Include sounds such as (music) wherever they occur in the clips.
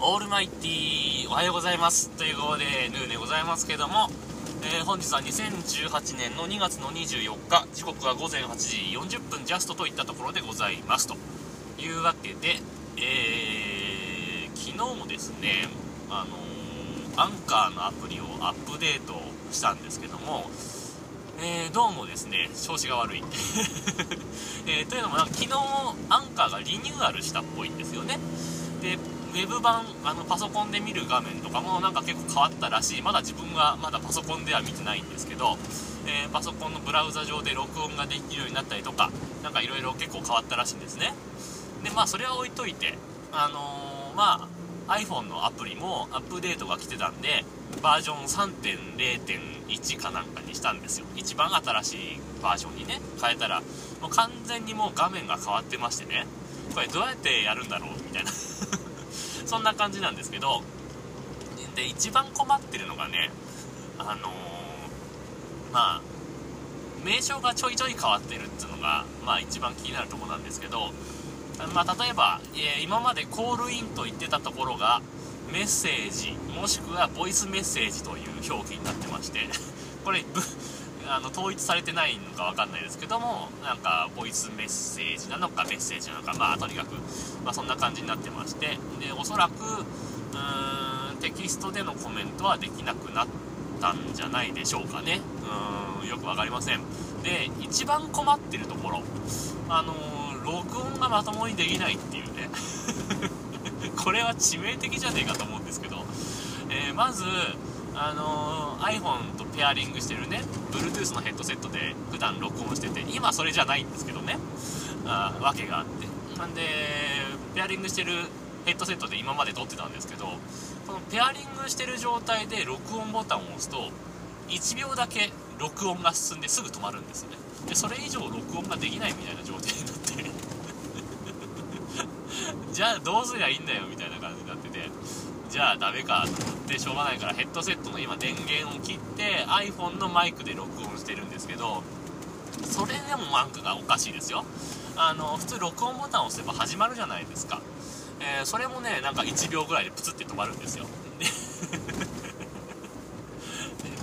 オールマイティーおはようございますということでヌーでございますけども、えー、本日は2018年の2月の24日時刻は午前8時40分ジャストといったところでございますというわけで、えー、昨日もですねあのー、アンカーのアプリをアップデートしたんですけどもえー、どうもですね、調子が悪い。(laughs) えー、というのも、昨日、アンカーがリニューアルしたっぽいんですよね。で、ウェブ版、あの、パソコンで見る画面とかもなんか結構変わったらしい。まだ自分はまだパソコンでは見てないんですけど、えー、パソコンのブラウザ上で録音ができるようになったりとか、なんかいろいろ結構変わったらしいんですね。で、まあ、それは置いといて、あのーまあ、iPhone のアプリもアップデートが来てたんで、バージョン3.0.1かなんかにしたんですよ一番新しいバージョンにね変えたらもう完全にもう画面が変わってましてねこれどうやってやるんだろう？みたいなそんな感じなんですけどで一番困ってるのがねあのー、まあ名称がちょいちょい変わってるっていうのがまあ一番気になるとこなんですけどまあ、例えば、えー、今までコールインと言ってたところがメッセージもしくはボイスメッセージという表記になってまして (laughs) これあの統一されてないのか分かんないですけどもなんかボイスメッセージなのかメッセージなのかまあとにかく、まあ、そんな感じになってましてでおそらくうーんテキストでのコメントはできなくなったんじゃないでしょうかね。うーんよく分かりません。で一番困ってるところあの、録音がまともにできないっていうね。(laughs) これは致命的じゃねえかと思うんですけど、えー、まず、あのー、iPhone とペアリングしてるね Bluetooth のヘッドセットで普段録音してて今それじゃないんですけどね。あわけがあって。なんでペアリングしてるヘッドセットで今まで撮ってたんですけどこのペアリングしてる状態で録音ボタンを押すと1秒だけ録音が進んですぐ止まるんですよね。でそれ以上録音ができないみたいな状態になって。(laughs) じゃあどうすりゃいいんだよみたいな感じになってて。じゃあダメかと思ってしょうがないからヘッドセットの今電源を切って iPhone のマイクで録音してるんですけどそれでもマークがおかしいですよ。あの普通録音ボタンを押せば始まるじゃないですか、えー、それもねなんか1秒ぐらいでプツって止まるんですよ。(laughs)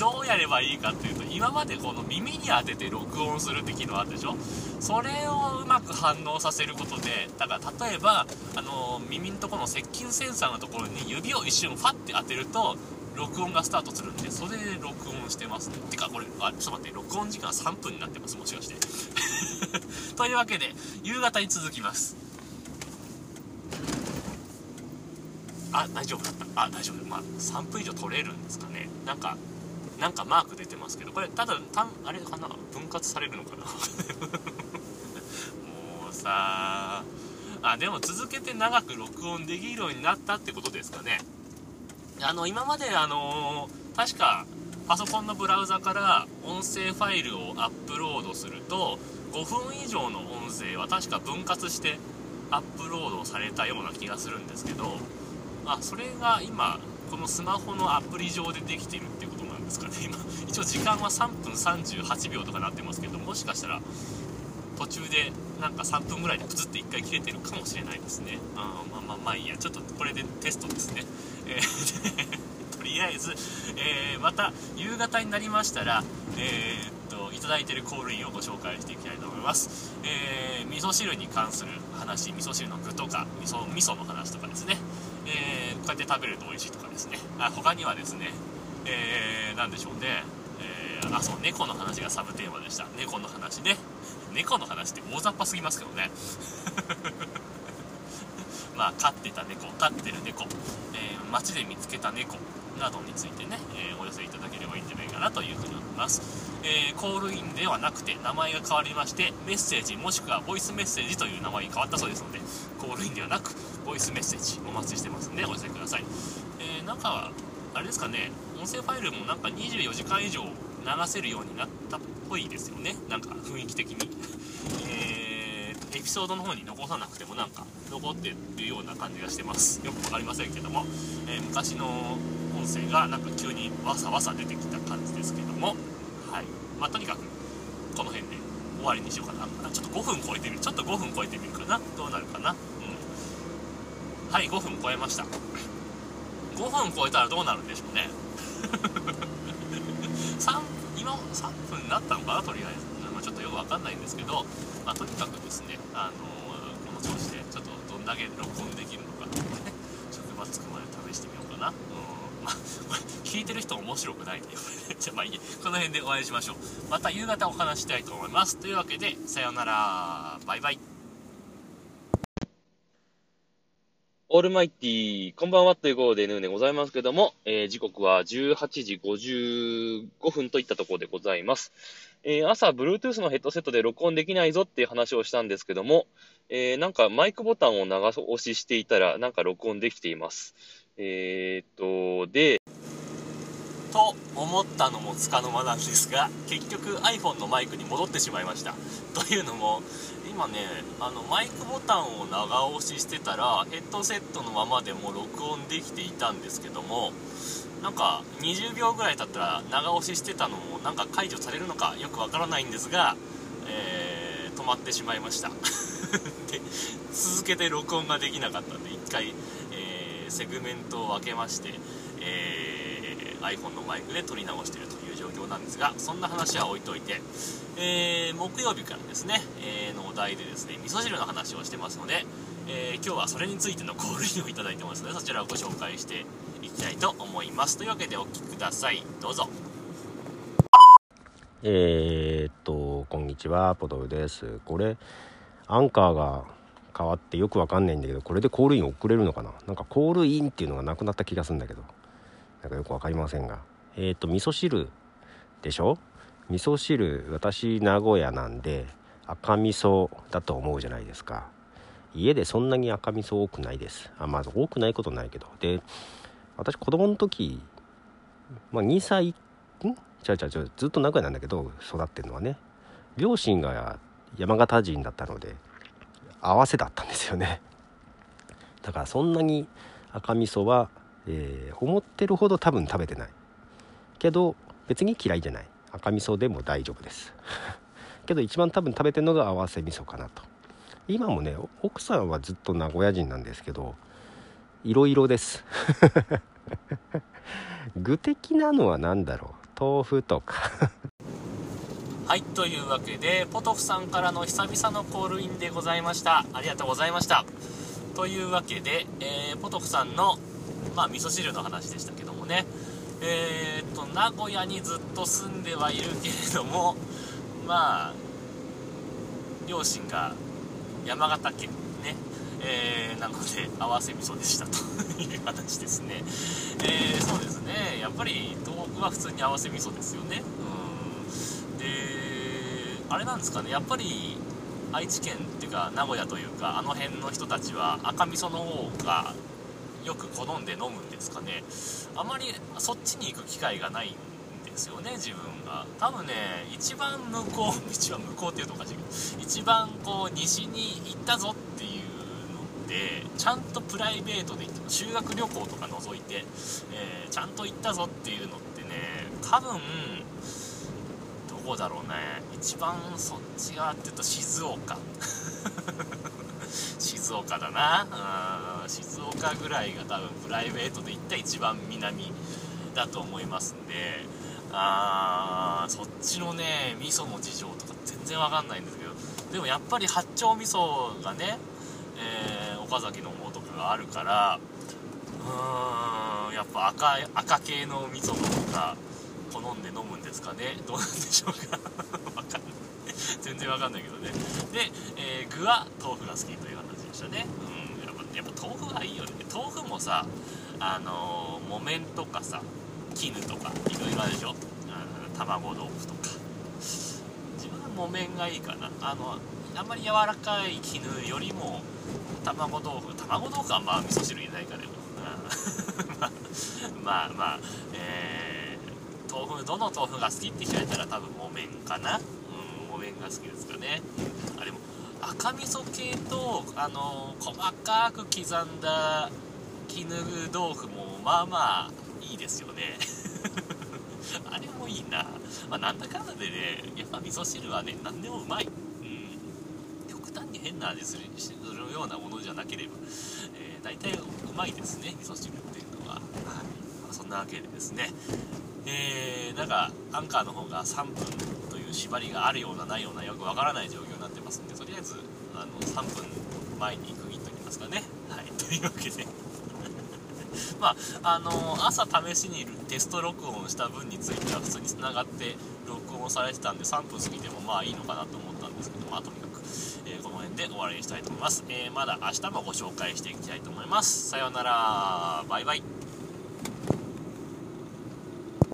どうやればいいかっていうと今までこの耳に当てて録音するって機能あるでしょ？それをうまく反応させることでだから例えばあの耳のところの接近センサーのところに指を一瞬ファッて当てると録音がスタートするんでそれで録音してますね。てかこれあちょっと待って録音時間3分になってますもしかして。(laughs) というわけで夕方に続きます。あ大丈夫だった。あ大丈夫。まあ3分以上取れるんですかね。なんかなんかマーク出てますけどこれただたあれかな？分割されるのかな？(laughs) もうさあでも続けて長く録音できるようになったってことですかね。あの今まであの、確かパソコンのブラウザから音声ファイルをアップロードすると5分以上の音声は確か分割してアップロードされたような気がするんですけどあそれが今このスマホのアプリ上でできてるってことですかね今。一応時間は3分38秒とかなってますけどもしかしたら途中でなんか3分ぐらいでプツって1回切れてるかもしれないですね。あまあまあまあいいや。ちょっとこれでテストですね、えー、(laughs) とりあえず、えー、また夕方になりましたらえー、っといただいているコールインをご紹介していきたいと思います、えー、味噌汁に関する話味噌汁の具とか味噌味噌の話とかですね。えー、こうやって食べると美味しいとかですね。あ他にはですねえー、でしょうね、えー、あそう猫の話がサブテーマでした。猫の話ね。猫の話って大雑把すぎますけどね。(laughs) まあ飼ってた猫飼ってる猫、えー、街で見つけた猫などについてね、えー、お寄せいただければいいんじゃないかなというふうに思います、えー、コールインではなくて名前が変わりましてメッセージもしくはボイスメッセージという名前に変わったそうですのでコールインではなくボイスメッセージお待ちしてますんでお寄せください、えー、なんかあれですかね。音声ファイルもなんか24時間以上流せるようになったっぽいですよね。なんか雰囲気的に。(laughs) えー、エピソードの方に残さなくてもなんか残ってるような感じがしてます。よく分かりませんけども、えー、昔の音声がなんか急にわさわさ出てきた感じですけども。はい。まあとにかくこの辺で終わりにしようかな。ちょっと5分超えてみる。ちょっと5分超えてみるかな。どうなるかな。うん。はい5分超えました。5分超えたらどうなるんでしょうね。(laughs) 3今3分になったのかな？とりあえず、まあ、ちょっとよくわかんないんですけど、まあ、とにかくですねあのこの調子でちょっとどんだけ録音できるのか。(laughs) ってね職場着くまで試してみようかな。うんまあ (laughs) 聞いてる人面白くないんで。これねじゃあまあいいこの辺でお会いしましょう。また夕方お話したいと思います。というわけでさようなら。バイバイ。オールマイティこんばんはということでヌーでございますけども、えー、時刻は18時55分といったところでございます。えー、朝、Bluetooth のヘッドセットで録音できないぞっていう話をしたんですけども、えー、なんかマイクボタンを長押ししていたら、なんか録音できています。えー、っと、で、と思ったのもつかの間なんですが、結局 iPhone のマイクに戻ってしまいました。というのも、今ねあのマイクボタンを長押ししてたらヘッドセットのままでも録音できていたんですけどもなんか20秒ぐらい経ったら長押ししてたのもなんか解除されるのかよくわからないんですが、えー、止まってしまいました (laughs) で続けて録音ができなかったんで1回、えー、セグメントを分けまして、えー、iPhone のマイクで撮り直しているという状況なんですがそんな話は置いといてえー、木曜日からですね、えー、のお題でですね、味噌汁の話をしてますので、えー、今日はそれについてのコールインをいただいてますので、そちらをご紹介していきたいと思います。というわけでお聴きください。どうぞ。えー、っと、こんにちは、ポトフです。これ、アンカーが変わってよくわかんないんだけど、これでコールイン送れるのかな？なんかコールインっていうのがなくなった気がするんだけど、なんかよくわかりませんが。えー、と、味噌汁でしょ？味噌汁私名古屋なんで赤味噌だと思うじゃないですか。家でそんなに赤味噌多くないです。あまず多くないことないけど。で私子供の時、まあ、2歳ん？ちゃうちゃうちゃうずっと名古屋なんだけど育ってるのはね両親が山形人だったので合わせだったんですよね。だからそんなに赤味噌は、えー、思ってるほど多分食べてない。けど別に嫌いじゃない。赤味噌でも大丈夫です。(laughs) けど一番多分食べてるのが合わせ味噌かなと。今もね奥さんはずっと名古屋人なんですけどいろいろです。(laughs) 具的なのは何だろう？豆腐とか。(laughs) はいというわけでポトフさんからの久々のコールインでございました。ありがとうございました。というわけで、えー、ポトフさんのまあ味噌汁の話でしたけどもね。えー、っと名古屋にずっと住んではいるけれどもまあ両親が山形県ね、えー、なので合わせ味噌でしたと。いう話ですね、えー、そうですね。やっぱり東北は普通に合わせ味噌ですよね。うん。であれなんですかね。やっぱり愛知県っていうか名古屋というかあの辺の人たちは赤味噌の方がよく好んで飲むんですかね。あまりそっちに行く機会がないんですよね自分が。多分ね一番向こう一番向こうっていうとおかしいけど一番こう西に行ったぞっていうのってちゃんとプライベートで行っても修学旅行とか除いて、えー、ちゃんと行ったぞっていうのってね多分どこだろうね。一番そっち側っていうと静岡。(laughs) 静岡だな。静岡ぐらいが多分プライベートで行った一番南だと思いますんであーそっちのね味噌の事情とか全然わかんないんですけどでもやっぱり八丁味噌がね、えー、岡崎の方とかがあるからうーんやっぱ赤赤系の味噌の方が好んで飲むんですかね？どうなんでしょうか？(laughs) わかんない。全然わかんないけどね。で、えー、具は豆腐が好きという話でしたね。うん。やっぱ豆腐がいいよね。豆腐もさあの、木綿とかさ絹とかいろいろあるでしょ、うん、卵豆腐とか。自分は木綿がいいかな。あのあんまり柔らかい絹よりも卵豆腐。卵豆腐はまあ味噌汁入れないからよ、うん、(laughs) まあまあえー、豆腐どの豆腐が好きって聞かれたら多分木綿かな。うん木綿が好きですかね。あれも赤味噌系とあの細かく刻んだ絹豆腐もまあまあいいですよね。(laughs) あれもいいな、まあ、なんだかんだでねやっぱ味噌汁はね何でもうまい、うん、極端に変な味するするようなものじゃなければ、えー、大体うまいですね味噌汁っていうのは、はい。まあ、そんなわけでですね。えー、なんかアンカーの方が3分縛りがあるようなないようなよくわからない状況になってますんでとりあえずあの3分前に区切っときますかね。はい。(laughs) というわけで。(laughs) まあ、あのー、朝試しにテスト録音した分については普通につながって録音されてたんで3分過ぎてもまあいいのかなと思ったんですけどまあとにかく、えー、この辺で終わりにしたいと思います、えー、まだ明日もご紹介していきたいと思います。さようなら。バイバイ。